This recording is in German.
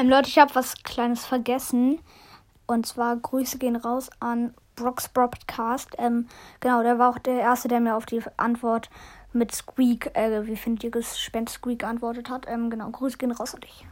Ähm, Leute, ich habe was Kleines vergessen. Und zwar Grüße gehen raus an Brooks Broadcast. Ähm, genau, der war auch der Erste, der mir auf die Antwort mit Squeak, äh, wie findet ihr Gespenst Squeak antwortet hat. Ähm, genau, Grüße gehen raus an dich.